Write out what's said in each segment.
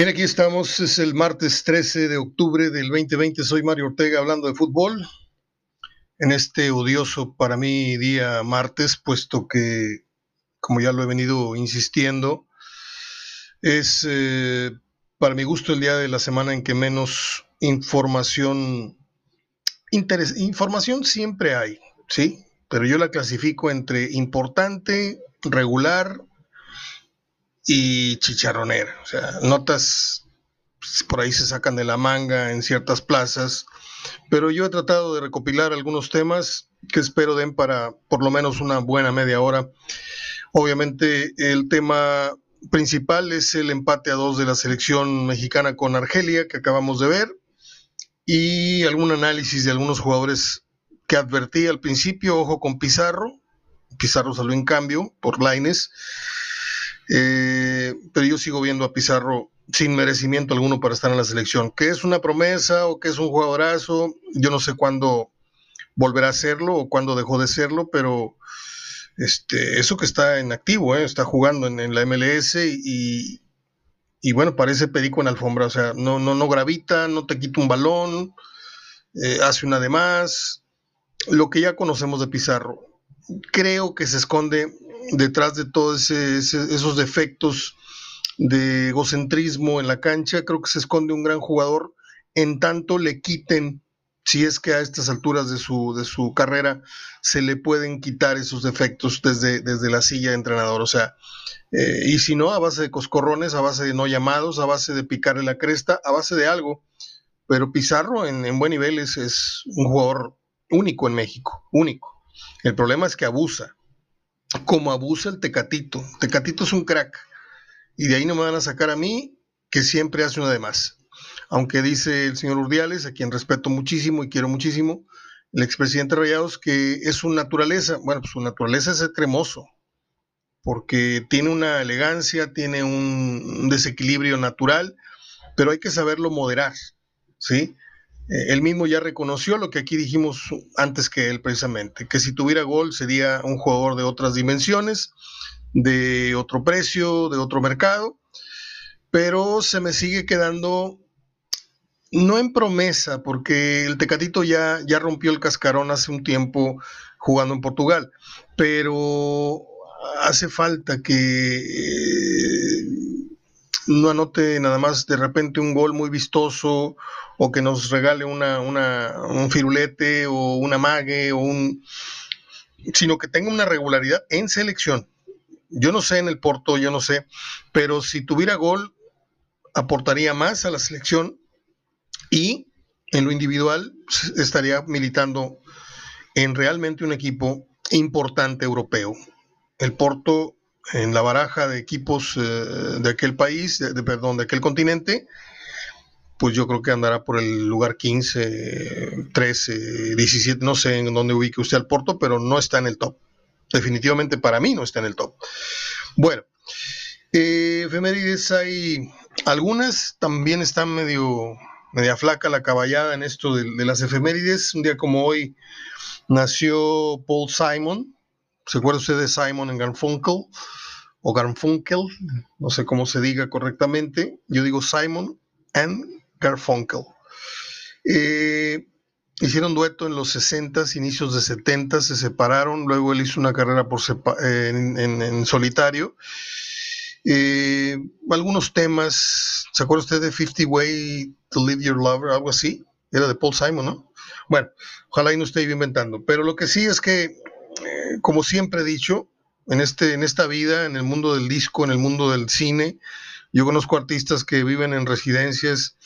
Bien, aquí estamos, es el martes 13 de octubre del 2020, soy Mario Ortega hablando de fútbol. En este odioso para mí día martes, puesto que, como ya lo he venido insistiendo, es eh, para mi gusto el día de la semana en que menos información, información siempre hay, ¿sí? Pero yo la clasifico entre importante, regular y chicharronera. O sea, notas por ahí se sacan de la manga en ciertas plazas, pero yo he tratado de recopilar algunos temas que espero den para por lo menos una buena media hora. Obviamente el tema principal es el empate a dos de la selección mexicana con Argelia que acabamos de ver y algún análisis de algunos jugadores que advertí al principio, ojo con Pizarro, Pizarro salió en cambio por Laines eh, pero yo sigo viendo a Pizarro sin merecimiento alguno para estar en la selección. Que es una promesa o que es un jugadorazo, yo no sé cuándo volverá a serlo o cuándo dejó de serlo, pero este, eso que está en activo, eh, está jugando en, la MLS y, bueno, parece perico en alfombra, o sea, no, no, no gravita, no te quita un balón, eh, hace una de más, lo que ya conocemos de Pizarro. Creo que se esconde detrás de todos esos defectos de egocentrismo en la cancha, creo que se esconde un gran jugador, en tanto le quiten, si es que a estas alturas de su, de su carrera se le pueden quitar esos defectos desde, desde la silla de entrenador. O sea, eh, y si no, a base de coscorrones, a base de no llamados, a base de picarle la cresta, a base de algo. Pero Pizarro en, en buen nivel es, es un jugador único en México, único. El problema es que abusa, como abusa el Tecatito. Tecatito es un crack. Y de ahí no me van a sacar a mí, que siempre hace una de más. Aunque dice el señor Urdiales, a quien respeto muchísimo y quiero muchísimo, el expresidente Rayados, que es su naturaleza. Bueno, pues su naturaleza es ser cremoso, porque tiene una elegancia, tiene un desequilibrio natural, pero hay que saberlo moderar, ¿sí? Eh, él mismo ya reconoció lo que aquí dijimos antes que él precisamente, que si tuviera gol sería un jugador de otras dimensiones, de otro precio, de otro mercado, pero se me sigue quedando no en promesa, porque el Tecatito ya, ya rompió el cascarón hace un tiempo jugando en Portugal, pero hace falta que eh, no anote nada más de repente un gol muy vistoso o que nos regale una, un firulete o una mague o un sino que tenga una regularidad en selección. Yo no sé en el Porto, yo no sé, pero si tuviera gol aportaría más a la selección y en lo individual estaría militando en realmente un equipo importante europeo. El Porto en la baraja de equipos eh, de aquel país, de, perdón, de aquel continente, pues yo creo que andará por el lugar 15, 13, 17, no sé en dónde ubique usted al Porto, pero no está en el top. Definitivamente para mí no está en el top. Bueno, eh, efemérides hay algunas, también están medio, media flaca la caballada en esto de, de las efemérides. Un día como hoy nació Paul Simon, ¿Se acuerda usted de Simon Garfunkel? O Garfunkel, no sé cómo se diga correctamente. Yo digo Simon and Garfunkel. Eh, hicieron dueto en los 60, inicios de 70, se separaron, luego él hizo una carrera por en, solitario. Eh, algunos temas, ¿se acuerda usted de 50 Way to Live Your Lover? Algo así, era de Paul Simon, ¿no? Bueno, ojalá y no esté inventando, pero lo que sí es que como siempre he dicho, en, este, en esta vida, en el mundo del disco, en el mundo del cine, yo conozco artistas que viven en residencias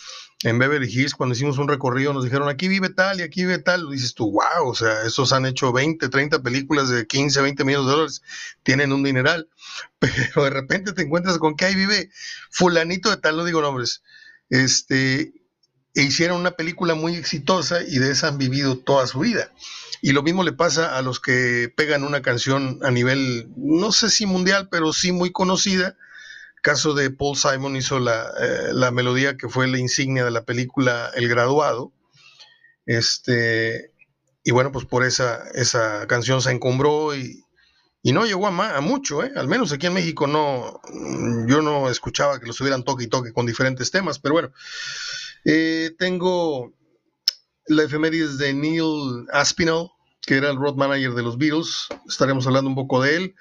en Beverly Hills. Cuando hicimos un recorrido nos dijeron, aquí vive tal y aquí vive tal. Dices tú, wow, o sea, esos han hecho 20, 30 películas de 15, 20 millones de dólares, tienen un dineral. Pero de repente te encuentras con que ahí vive fulanito de tal, no digo nombres. Este, e hicieron una película muy exitosa y de esa han vivido toda su vida. Y lo mismo le pasa a los que pegan una canción a nivel, no sé si mundial, pero sí muy conocida. Caso de Paul Simon hizo la, eh, melodía que fue la insignia de la película El Graduado. Este, y bueno, pues por esa, esa canción se encumbró y, Y no llegó a, mucho, ¿eh? al menos aquí en México no, yo no escuchaba que los hubieran toque y toque con diferentes temas, pero bueno, eh, tengo la efemérides de Neil Aspinall, que era el road manager de los Beatles, estaremos hablando un poco de él,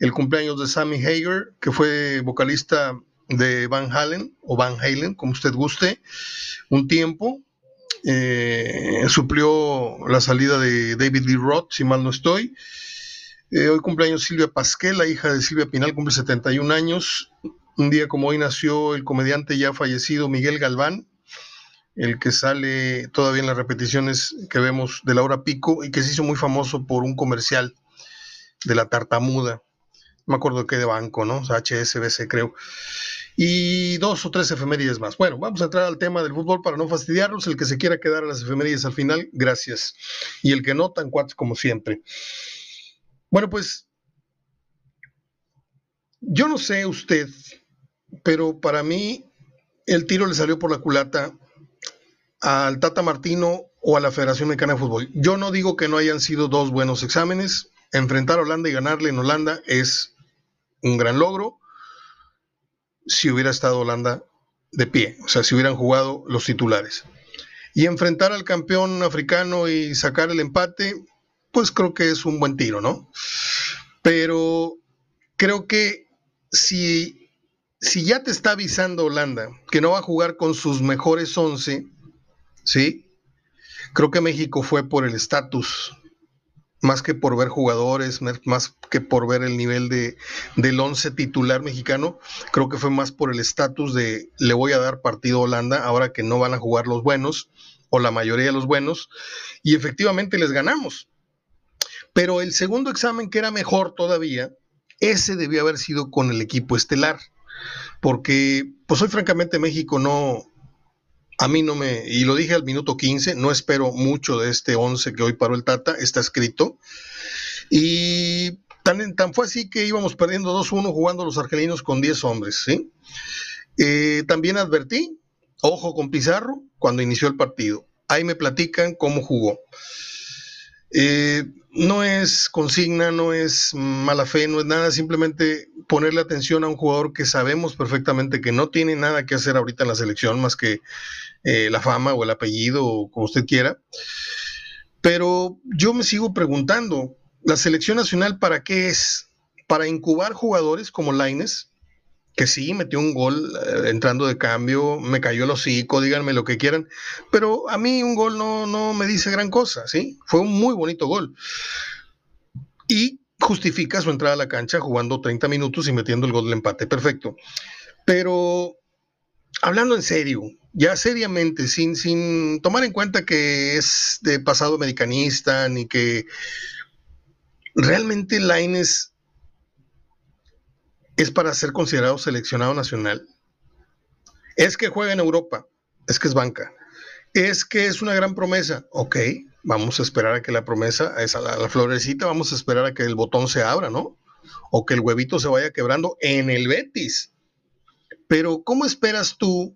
el cumpleaños de Sammy Hager, que fue vocalista de Van Halen, o Van Halen, como usted guste, un tiempo, eh, suplió la salida de David Lee Roth, si mal no estoy, eh, hoy cumpleaños Silvia Pasquel, la hija de Silvia Pinal, cumple 71 años. Un día como hoy nació el comediante ya fallecido Miguel Galván, el que sale todavía en las repeticiones que vemos de Laura Pico y que se hizo muy famoso por un comercial de la tartamuda. Me acuerdo qué de banco, ¿no? HSBC creo. Y dos o tres efemérides más. Bueno, vamos a entrar al tema del fútbol para no fastidiarlos. El que se quiera quedar a las efemérides al final, gracias. Y el que no, tan cuatro como siempre. Bueno, pues yo no sé usted, pero para mí el tiro le salió por la culata al Tata Martino o a la Federación Mexicana de Fútbol. Yo no digo que no hayan sido dos buenos exámenes. Enfrentar a Holanda y ganarle en Holanda es un gran logro si hubiera estado Holanda de pie, o sea, si hubieran jugado los titulares. Y enfrentar al campeón africano y sacar el empate, pues creo que es un buen tiro, ¿no? Pero creo que si, si ya te está avisando Holanda que no va a jugar con sus mejores 11, ¿sí? Creo que México fue por el estatus, más que por ver jugadores, más que por ver el nivel de, del 11 titular mexicano, creo que fue más por el estatus de le voy a dar partido a Holanda ahora que no van a jugar los buenos o la mayoría de los buenos, y efectivamente les ganamos. Pero el segundo examen, que era mejor todavía, ese debió haber sido con el equipo estelar. Porque, pues hoy francamente México no, a mí no me, y lo dije al minuto 15, no espero mucho de este 11 que hoy paró el Tata, está escrito. Y tan, tan fue así que íbamos perdiendo 2-1 jugando los argelinos con 10 hombres, ¿sí? Eh, también advertí, ojo con Pizarro, cuando inició el partido. Ahí me platican cómo jugó. Eh, no es consigna, no es mala fe, no es nada, simplemente ponerle atención a un jugador que sabemos perfectamente que no tiene nada que hacer ahorita en la selección más que eh, la fama o el apellido o como usted quiera. Pero yo me sigo preguntando, ¿la selección nacional para qué es? ¿Para incubar jugadores como Laines? Que sí, metió un gol eh, entrando de cambio, me cayó el hocico, díganme lo que quieran, pero a mí un gol no, no me dice gran cosa, ¿sí? Fue un muy bonito gol. Y justifica su entrada a la cancha jugando 30 minutos y metiendo el gol del empate, perfecto. Pero hablando en serio, ya seriamente, sin, sin tomar en cuenta que es de pasado americanista, ni que realmente Laines es para ser considerado seleccionado nacional. Es que juega en Europa, es que es banca. Es que es una gran promesa. Ok, vamos a esperar a que la promesa, esa, la, florecita, vamos a esperar a que el botón se abra, ¿no? O que el huevito se vaya quebrando en el Betis. Pero, ¿cómo esperas tú?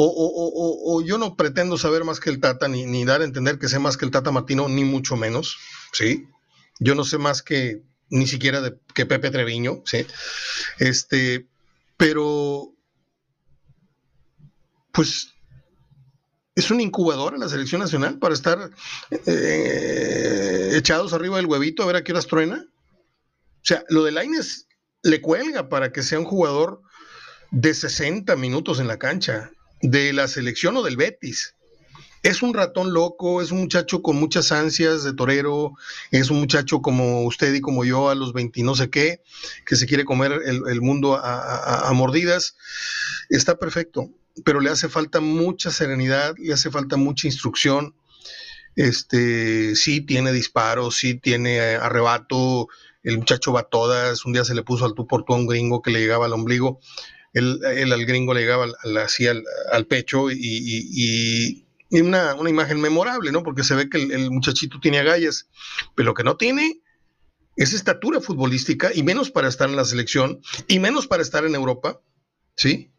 O, yo no pretendo saber más que el Tata, ni, ni, dar a entender que sé más que el Tata Martino, ni mucho menos, ¿sí? Yo no sé más que ni siquiera de, que Pepe Treviño, ¿sí? Este, pero, pues, es un incubador en la selección nacional para estar eh, echados arriba del huevito a ver a qué horas truena. O sea, lo de Laines le cuelga para que sea un jugador de 60 minutos en la cancha, de la selección o del Betis es un ratón loco, es un muchacho con muchas ansias de torero, es un muchacho como usted y como yo a los 20 no sé qué, que se quiere comer el, mundo a, mordidas. Está perfecto, pero le hace falta mucha serenidad, le hace falta mucha instrucción. Este, sí tiene disparos, sí tiene arrebato, el muchacho va todas, un día se le puso al tú por tú a un gringo que le llegaba al ombligo, él, al gringo le llegaba así al, pecho y una, imagen memorable, ¿no? Porque se ve que el, muchachito tiene agallas, pero lo que no tiene es estatura futbolística y menos para estar en la selección y menos para estar en Europa, ¿sí?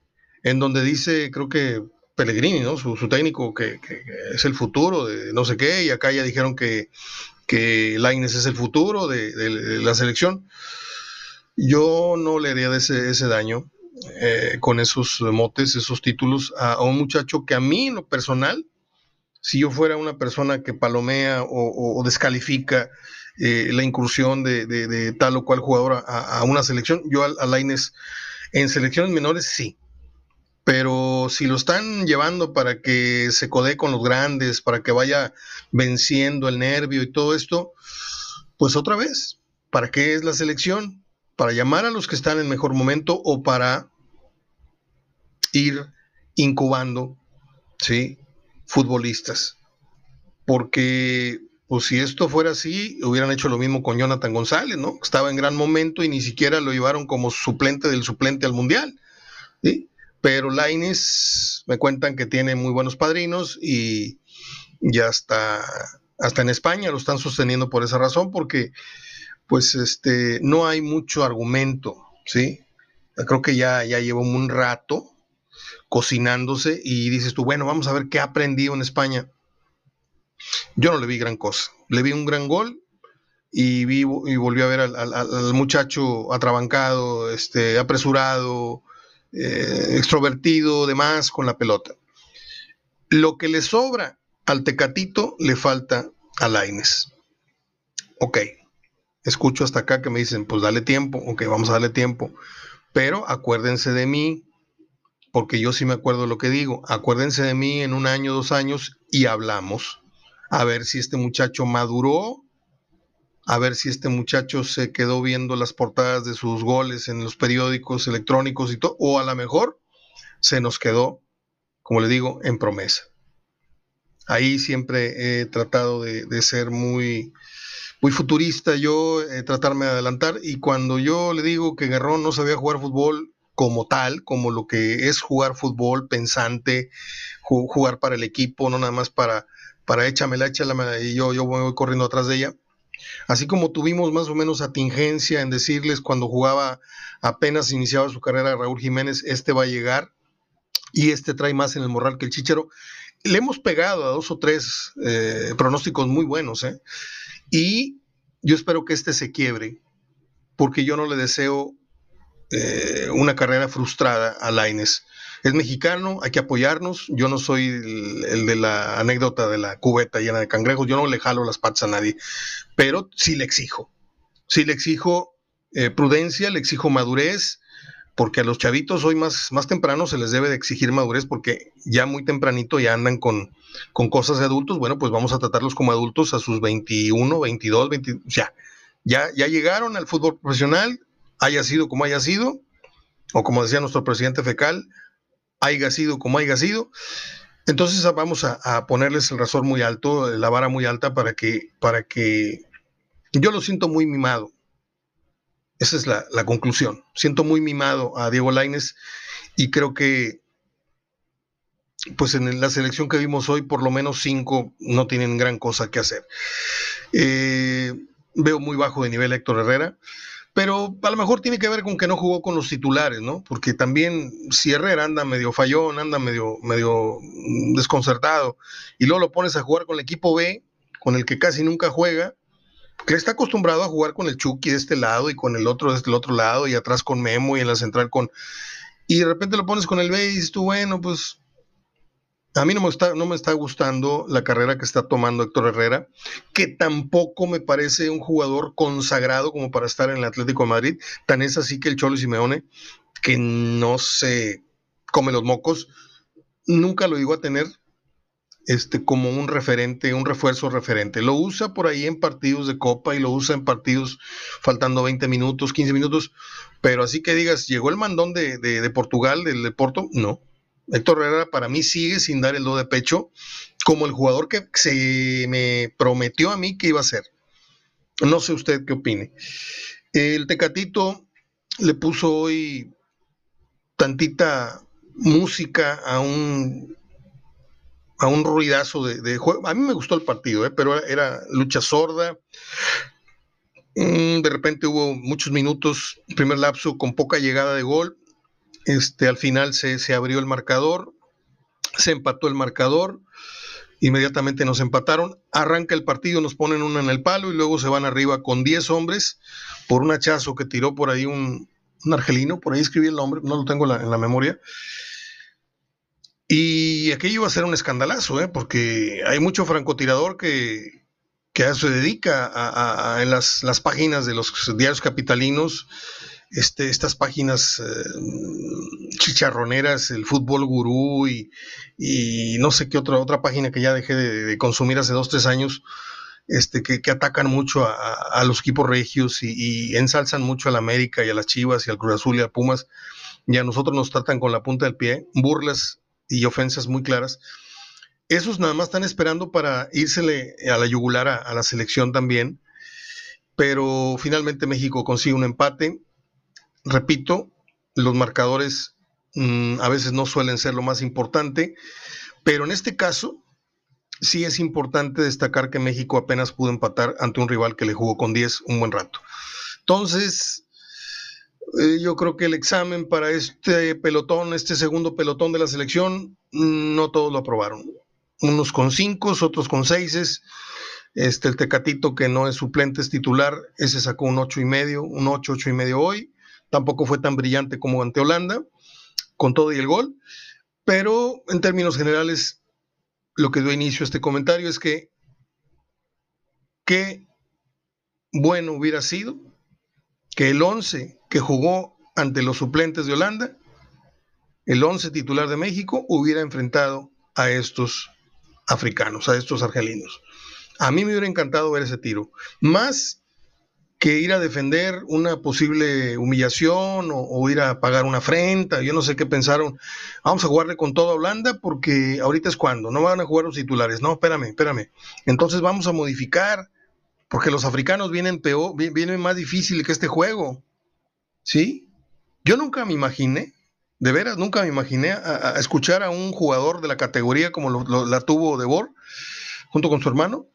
En donde dice, creo que Pellegrini, ¿no? Su, técnico que, es el futuro de no sé qué y acá ya dijeron que, que Laines es el futuro de, la selección. Yo no le haría ese, ese daño eh, con esos motes, esos títulos a, un muchacho que a mí en lo personal, si yo fuera una persona que palomea o, descalifica eh, la incursión de, tal o cual jugador a, una selección, yo a, a en selecciones menores sí, pero si lo están llevando para que se codee con los grandes, para que vaya venciendo el nervio y todo esto, pues otra vez, ¿para qué es la selección? ¿Para llamar a los que están en mejor momento o para ir incubando, ¿sí? Futbolistas. Porque, pues si esto fuera así, hubieran hecho lo mismo con Jonathan González, ¿no? Estaba en gran momento y ni siquiera lo llevaron como suplente del suplente al Mundial, ¿sí? Pero Laines me cuentan que tiene muy buenos padrinos y ya está hasta en España lo están sosteniendo por esa razón, porque pues este no hay mucho argumento, ¿sí? Creo que ya, ya un rato cocinándose y dices tú, bueno, vamos a ver qué ha aprendido en España. Yo no le vi gran cosa. Le vi un gran gol y, vi, y volví a ver al, muchacho atrabancado, este, apresurado, eh, extrovertido, demás, con la pelota. Lo que le sobra al Tecatito le falta a Laines. Ok, escucho hasta acá que me dicen, pues dale tiempo, ok, vamos a darle tiempo. Pero acuérdense de mí, porque yo sí me acuerdo lo que digo. Acuérdense de mí en un año, dos años y hablamos. A ver si este muchacho maduró a ver si este muchacho se quedó viendo las portadas de sus goles en los periódicos electrónicos y todo, o a lo mejor se nos quedó, como le digo, en promesa. Ahí siempre he tratado de, ser muy, muy futurista, yo eh, tratarme de adelantar, y cuando yo le digo que Guerrón no sabía jugar fútbol como tal, como lo que es jugar fútbol pensante, jugar para el equipo, no nada más para, para échamela, échamela, y yo, yo voy corriendo atrás de ella, Así como tuvimos más o menos atingencia en decirles cuando jugaba apenas iniciaba su carrera Raúl Jiménez, este va a llegar y este trae más en el morral que el Chichero. Le hemos pegado a dos o tres eh, pronósticos muy buenos, ¿eh? Y yo espero que este se quiebre, porque yo no le deseo eh, una carrera frustrada a Laines es mexicano, hay que apoyarnos. Yo no soy el, de la anécdota de la cubeta llena de cangrejos, yo no le jalo las patas a nadie, pero sí le exijo. Sí le exijo eh, prudencia, le exijo madurez, porque a los chavitos hoy más, más temprano se les debe de exigir madurez, porque ya muy tempranito ya andan con, con cosas de adultos. Bueno, pues vamos a tratarlos como adultos a sus 21, 22, 20, o sea, ya, ya llegaron al fútbol profesional, haya sido como haya sido, o como decía nuestro presidente fecal, haya sido como haya sido. Entonces vamos a, ponerles el razón muy alto, la vara muy alta para que, para que yo lo siento muy mimado. Esa es la, conclusión. Siento muy mimado a Diego Laines y creo que pues en la selección que vimos hoy, por lo menos cinco no tienen gran cosa que hacer. Eh, veo muy bajo de nivel Héctor Herrera pero a lo mejor tiene que ver con que no jugó con los titulares, ¿no? Porque también si Herrera anda medio fallón, anda medio, medio desconcertado, y luego lo pones a jugar con el equipo B, con el que casi nunca juega, que está acostumbrado a jugar con el Chucky de este lado y con el otro de este otro lado, y atrás con Memo y en la central con... Y de repente lo pones con el B y dices tú, bueno, pues a mí no me, está, no me está gustando la carrera que está tomando Héctor Herrera, que tampoco me parece un jugador consagrado como para estar en el Atlético de Madrid. Tan es así que el Cholo Simeone, que no se come los mocos, nunca lo digo a tener este, como un referente, un refuerzo referente. Lo usa por ahí en partidos de Copa y lo usa en partidos faltando 20 minutos, 15 minutos, pero así que digas, llegó el mandón de, de Portugal, del de Porto, no Héctor Herrera para mí sigue sin dar el do de pecho como el jugador que se me prometió a mí que iba a ser. No sé usted qué opine. El Tecatito le puso hoy tantita música a un a un ruidazo de, juego. A mí me gustó el partido, ¿eh? pero era lucha sorda. Mm, de repente hubo muchos minutos, primer lapso con poca llegada de gol. Este, al final se, abrió el marcador, se empató el marcador Inmediatamente nos empataron, arranca el partido, nos ponen una en el palo y luego se van arriba con 10 hombres por un hachazo que tiró por ahí un, argelino, por ahí escribí el nombre, no lo tengo en la memoria. Y aquello iba a ser un escandalazo, ¿eh? porque hay mucho francotirador que, que se dedica a, en las, las, páginas de los diarios capitalinos, este, estas páginas eh, chicharroneras, el fútbol gurú y, no sé qué otra, otra página que ya dejé de, consumir hace dos, tres años, este, que, atacan mucho a, a, los equipos regios y, ensalzan mucho a la América y a las Chivas y al Cruz Azul y a Pumas, y a nosotros nos tratan con la punta del pie, burlas y ofensas muy claras. Esos nada más están esperando para írsele a la yugular a, la selección también, pero finalmente México consigue un empate. Repito, los marcadores mm, a veces no suelen ser lo más importante, pero en este caso sí es importante destacar que México apenas pudo empatar ante un rival que le jugó con 10 un buen rato. Entonces, eh, yo creo que el examen para este pelotón, este segundo pelotón de la selección, mm, no todos lo aprobaron unos con cinco, otros con seises. Este, el Tecatito, que no es suplente, es titular, ese sacó un ocho y medio, un ocho, ocho y medio hoy. Tampoco fue tan brillante como ante Holanda, con todo y el gol. Pero en términos generales, lo que dio inicio a este comentario es que qué bueno hubiera sido que el 11 que jugó ante los suplentes de Holanda, el 11 titular de México, hubiera enfrentado a estos africanos, a estos argelinos. A mí me hubiera encantado ver ese tiro. Más que ir a defender una posible humillación o, ir a pagar una afrenta, yo no sé qué pensaron, vamos a jugarle con toda Holanda porque ahorita es cuando, no van a jugar los titulares, no, espérame, espérame, entonces vamos a modificar, porque los africanos vienen peor, vienen más difícil que este juego, ¿sí? Yo nunca me imaginé de veras, nunca me imaginé a, escuchar a un jugador de la categoría como la tuvo Debor, junto con su hermano,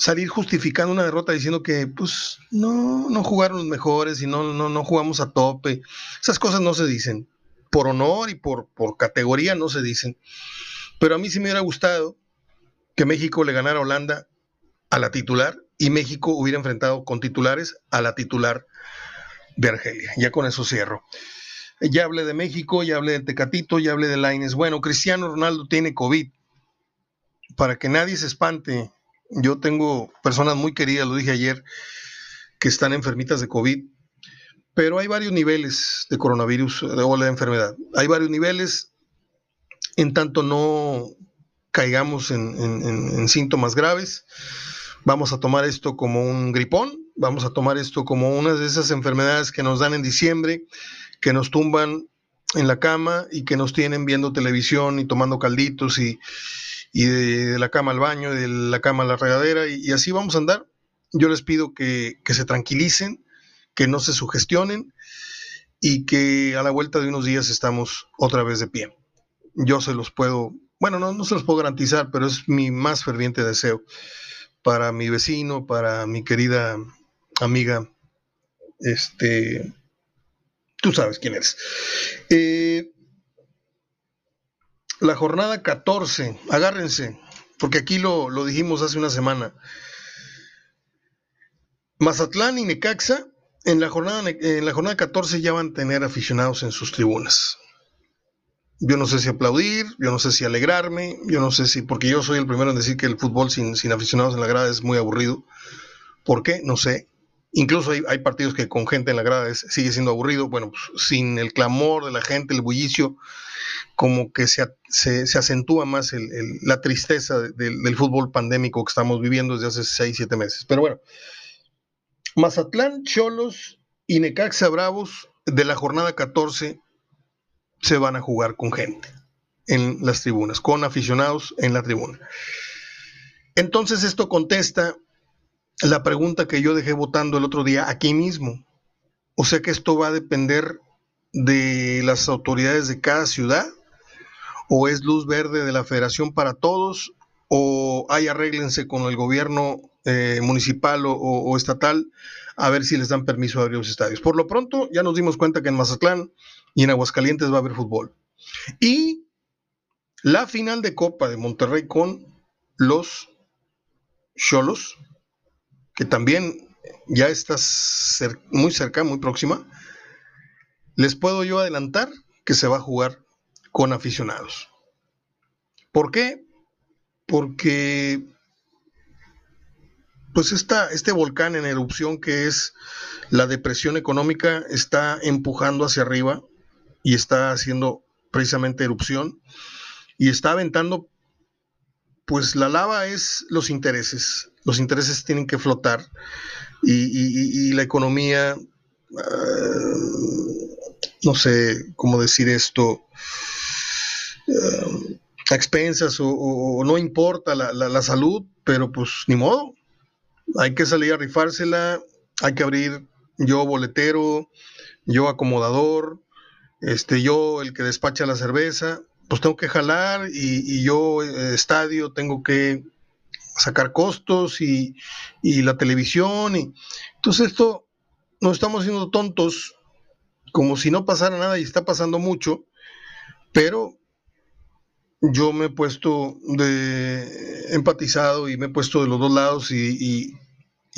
salir justificando una derrota diciendo que pues no, no jugaron los mejores y no, no, no jugamos a tope. Esas cosas no se dicen. Por honor y por, por categoría no se dicen. Pero a mí sí me hubiera gustado que México le ganara a Holanda a la titular y México hubiera enfrentado con titulares a la titular de Argelia. Ya con eso cierro. Ya hablé de México, ya hablé de Tecatito, ya hablé de Laines. Bueno, Cristiano Ronaldo tiene COVID. Para que nadie se espante, yo tengo personas muy queridas, lo dije ayer, que están enfermitas de COVID, pero hay varios niveles de coronavirus o de enfermedad. Hay varios niveles, en tanto no caigamos en síntomas graves. Vamos a tomar esto como un gripón, vamos a tomar esto como una de esas enfermedades que nos dan en diciembre que nos tumban en la cama y que nos tienen viendo televisión y tomando calditos y, de, la cama al baño, de la cama a la regadera y, así vamos a andar. Yo les pido que, se tranquilicen, que no se sugestionen y que a la vuelta de unos días estamos otra vez de pie. Yo se los puedo, bueno, no, no se los puedo garantizar, pero es mi más ferviente deseo para mi vecino, para mi querida amiga, este, Tú sabes quién eres. Eh, la jornada 14, agárrense, porque aquí lo, lo, dijimos hace una semana. Mazatlán y Necaxa en la, jornada, en la jornada 14 ya van a tener aficionados en sus tribunas. Yo no sé si aplaudir, yo no sé si alegrarme, yo no sé si, porque yo soy el primero en decir que el fútbol sin, sin aficionados en la grada es muy aburrido. ¿Por qué? No sé. Incluso hay, partidos que con gente en la grada sigue siendo aburrido. Bueno, pues, sin el clamor de la gente, el bullicio, como que se, se, acentúa más la tristeza del fútbol pandémico que estamos viviendo desde hace 6, 7 meses. Pero bueno, Mazatlán, Cholos y Necaxa Bravos de la jornada 14 se van a jugar con gente en las tribunas, con aficionados en la tribuna. Entonces esto contesta la pregunta que yo dejé votando el otro día aquí mismo. O sea que esto va a depender de las autoridades de cada ciudad, o es luz verde de la federación para todos, o hay arréglense con el gobierno eh, municipal o, estatal a ver si les dan permiso de abrir los estadios. Por lo pronto, ya nos dimos cuenta que en Mazatlán y en Aguascalientes va a haber fútbol. Y la final de Copa de Monterrey con los Cholos, que también ya está muy cerca, muy próxima, les puedo yo adelantar que se va a jugar con aficionados. ¿Por qué? Porque pues este volcán en erupción que es la depresión económica está empujando hacia arriba y está haciendo precisamente erupción y está aventando pues la lava es los intereses los intereses tienen que flotar y, la economía ah, no sé cómo decir esto ah, a expensas o, no importa la, la salud pero pues ni modo. Hay que salir a rifársela, hay que abrir yo boletero, yo acomodador, este, yo el que despacha la cerveza, pues tengo que jalar y, yo eh, estadio tengo que sacar costos y, y la televisión y entonces esto nos estamos haciendo tontos como si no pasara nada y está pasando mucho, pero yo me he puesto de empatizado y me he puesto de los dos lados y,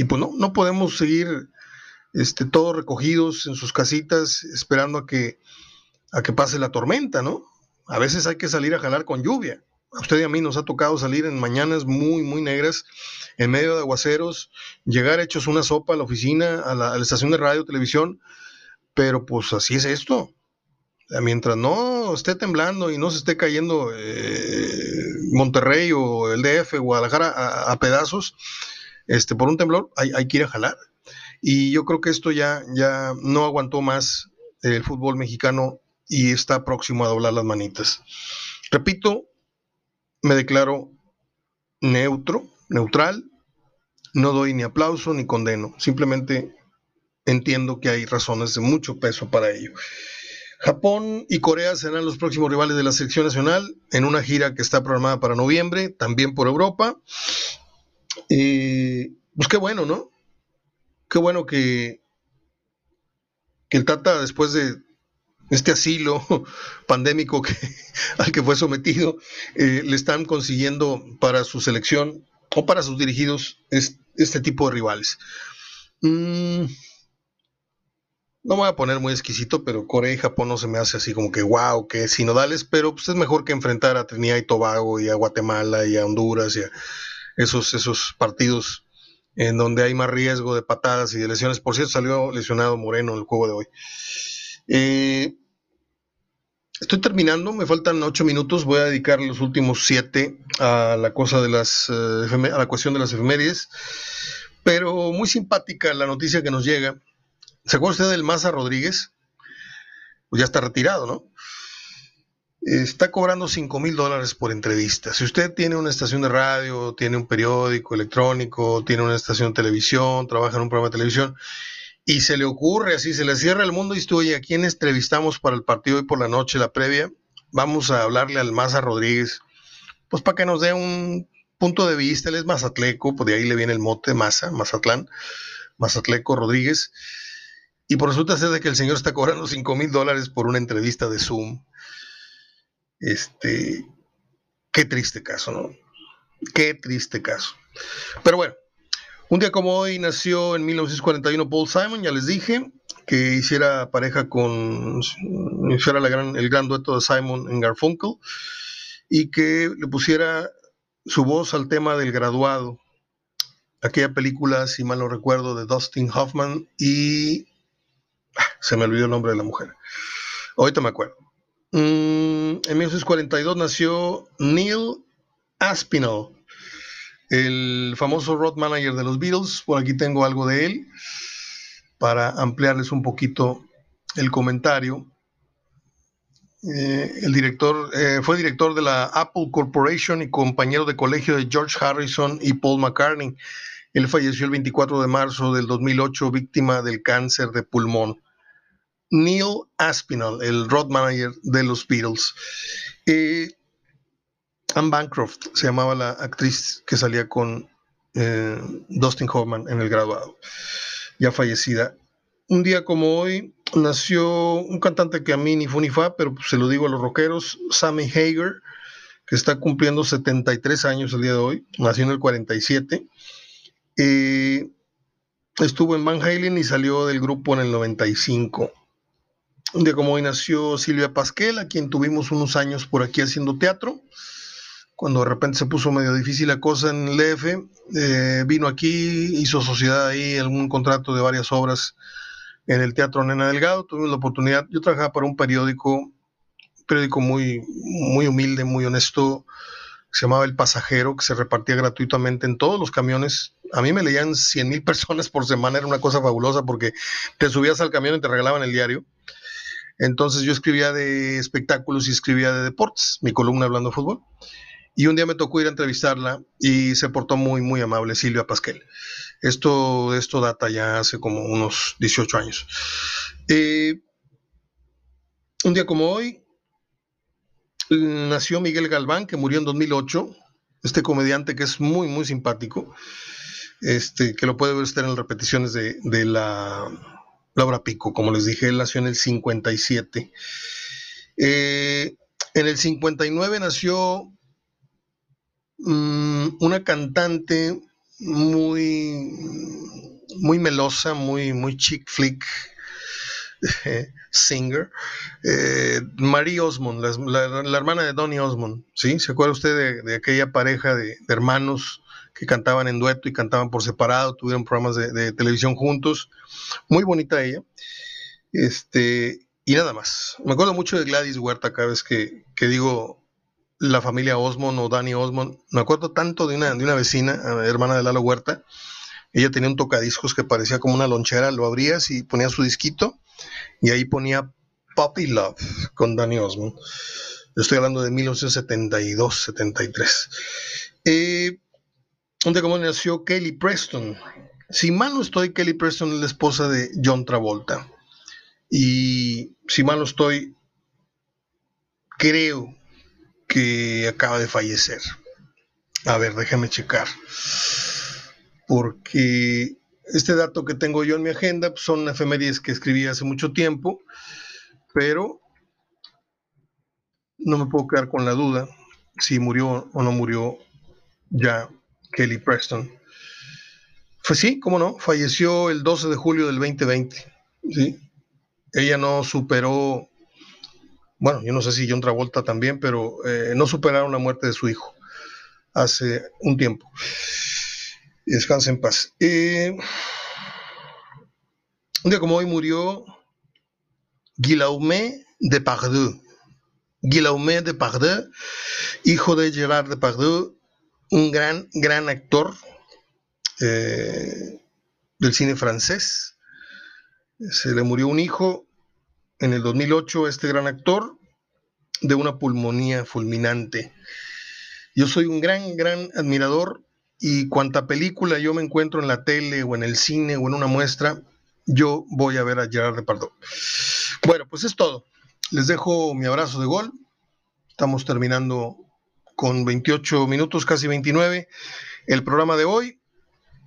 pues no, no podemos seguir este, todos recogidos en sus casitas esperando a que, a que pase la tormenta, ¿no? A veces hay que salir a jalar con lluvia. A usted y a mí nos ha tocado salir en mañanas muy, muy negras, en medio de aguaceros, llegar hechos una sopa a la oficina, a la, estación de radio, televisión, pero pues así es esto. Mientras no esté temblando y no se esté cayendo eh, Monterrey o el DF, Guadalajara a, a pedazos, este, por un temblor, hay, que ir a jalar. Y yo creo que esto ya, ya no aguantó más el fútbol mexicano y está próximo a doblar las manitas. Repito, me declaro neutro, neutral, no doy ni aplauso ni condeno, simplemente entiendo que hay razones de mucho peso para ello. Japón y Corea serán los próximos rivales de la selección nacional en una gira que está programada para noviembre, también por Europa. Y pues qué bueno, ¿no? Qué bueno que, que el Tata, después de este asilo pandémico al que fue sometido, eh, le están consiguiendo para su selección o para sus dirigidos este, tipo de rivales. Mm, no voy a poner muy exquisito, pero Corea y Japón no se me hace así como que wow, que sinodales, pero pues es mejor que enfrentar a Trinidad y Tobago y a Guatemala y a Honduras y a, esos, esos partidos en donde hay más riesgo de patadas y de lesiones. Por cierto, salió lesionado Moreno en el juego de hoy. Eh, estoy terminando, me faltan ocho minutos, voy a dedicar los últimos siete a la cosa de las eh, a la cuestión de las efemérides, pero muy simpática la noticia que nos llega. ¿Se acuerda usted del Maza Rodríguez? Pues ya está retirado, ¿no? está cobrando 5 mil dólares por entrevista. Si usted tiene una estación de radio, tiene un periódico electrónico, tiene una estación de televisión, trabaja en un programa de televisión, y se le ocurre así, se le cierra el mundo y dice, oye, ¿a quién entrevistamos para el partido hoy por la noche, la previa? Vamos a hablarle al Maza Rodríguez, pues para que nos dé un punto de vista, él es Mazatleco, pues de ahí le viene el mote Maza, Mazatlán, Mazatleco Rodríguez, y por resulta ser de que el señor está cobrando 5 mil dólares por una entrevista de Zoom este, qué triste caso, ¿no? Qué triste caso. Pero bueno, un día como hoy nació en 1941 Paul Simon, ya les dije, que hiciera pareja con, hiciera el gran dueto de Simon en Garfunkel y que le pusiera su voz al tema del graduado, aquella película, si mal no recuerdo, de Dustin Hoffman y ah, se me olvidó el nombre de la mujer. Ahorita me acuerdo. Mm, en 1942 nació Neil Aspinall, el famoso road manager de los Beatles. Por aquí tengo algo de él para ampliarles un poquito el comentario. Eh, el director eh, fue director de la Apple Corporation y compañero de colegio de George Harrison y Paul McCartney. Él falleció el 24 de marzo del 2008 víctima del cáncer de pulmón. Neil Aspinall, el road manager de los Beatles. Eh, Anne Bancroft se llamaba la actriz que salía con eh, Dustin Hoffman en el graduado, ya fallecida. Un día como hoy nació un cantante que a mí ni fue ni fa, pero se lo digo a los rockeros, Sammy Hager, que está cumpliendo 73 años el día de hoy, nació en el 47. Eh, estuvo en Van Halen y salió del grupo en el 95. Un día como hoy nació Silvia Pasquel, a quien tuvimos unos años por aquí haciendo teatro. Cuando de repente se puso medio difícil la cosa en el EF, eh, vino aquí, hizo sociedad ahí, algún contrato de varias obras en el Teatro Nena Delgado. Tuvimos la oportunidad, yo trabajaba para un periódico, periódico muy, muy humilde, muy honesto, se llamaba El Pasajero, que se repartía gratuitamente en todos los camiones. A mí me leían 100 mil personas por semana, era una cosa fabulosa porque te subías al camión y te regalaban el diario. Entonces yo escribía de espectáculos y escribía de deportes, mi columna hablando de fútbol. Y un día me tocó ir a entrevistarla y se portó muy, muy amable Silvia Pasquel. Esto, esto data ya hace como unos 18 años. Eh, un día como hoy, nació Miguel Galván, que murió en 2008. Este comediante que es muy, muy simpático. Este, que lo puede ver usted en las repeticiones de, de la Laura Pico, como les dije, él nació en el 57. Eh, en el 59 nació una cantante muy, muy melosa, muy, muy chick flick, singer, eh, Marie Osmond, la, hermana de Donny Osmond, ¿sí? ¿Se acuerda usted de, aquella pareja de, hermanos que cantaban en dueto y cantaban por separado, tuvieron programas de, televisión juntos? Muy bonita ella. Este, y nada más. Me acuerdo mucho de Gladys Huerta cada vez que, digo la familia Osmond o Danny Osmond. Me acuerdo tanto de una, de una vecina, hermana de Lalo Huerta. Ella tenía un tocadiscos que parecía como una lonchera, lo abrías y ponía su disquito y ahí ponía Puppy Love con Danny Osmond. Estoy hablando de 1972-73. Eh, nació Kelly Preston. Si mal no estoy, Kelly Preston es la esposa de John Travolta. Y si mal no estoy, creo que acaba de fallecer. A ver, déjame checar. Porque este dato que tengo yo en mi agenda pues, son efemérides que escribí hace mucho tiempo, pero no me puedo quedar con la duda si murió o no murió ya Kelly Preston. Pues sí, cómo no, falleció el 12 de julio del 2020. ¿sí? Ella no superó, bueno, yo no sé si John Travolta también, pero eh, no superaron la muerte de su hijo hace un tiempo. Descansa en paz. Eh, un día como hoy murió Guillaume de Pardieu. Guillaume de Pardieu, hijo de Gerard de Pardieu, un gran, gran actor eh, del cine francés. Se le murió un hijo en el 2008, este gran actor, de una pulmonía fulminante. Yo soy un gran, gran admirador y cuanta película yo me encuentro en la tele o en el cine o en una muestra, yo voy a ver a Gerard Depardieu. Bueno, pues es todo. Les dejo mi abrazo de gol. Estamos terminando con 28 minutos, casi 29, el programa de hoy.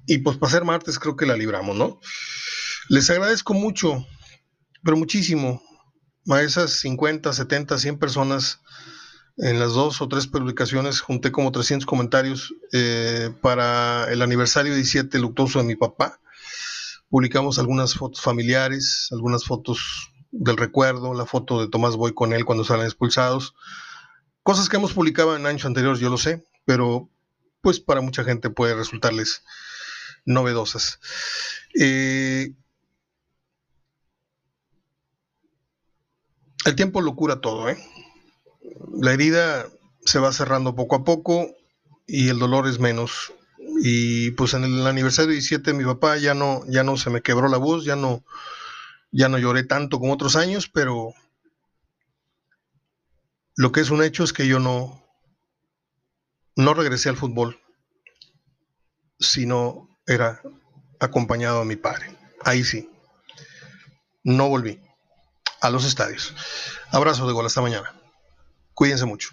Y pues para ser martes creo que la libramos, ¿no? Les agradezco mucho, pero muchísimo, a esas 50, 70, 100 personas en las dos o tres publicaciones junté como 300 comentarios eh, para el aniversario 17 luctuoso de mi papá. Publicamos algunas fotos familiares, algunas fotos del recuerdo, la foto de Tomás Boy con él cuando salen expulsados. Cosas que hemos publicado en años anteriores, yo lo sé, pero pues para mucha gente puede resultarles novedosas. Eh, el tiempo lo cura todo, ¿eh? la herida se va cerrando poco a poco y el dolor es menos. Y pues en el aniversario 17 mi papá ya no, ya no se me quebró la voz, ya no, ya no lloré tanto como otros años, pero lo que es un hecho es que yo no, no regresé al fútbol, sino era acompañado a mi padre. Ahí sí. No volví a los estadios. Abrazo de gol hasta mañana. Cuídense mucho.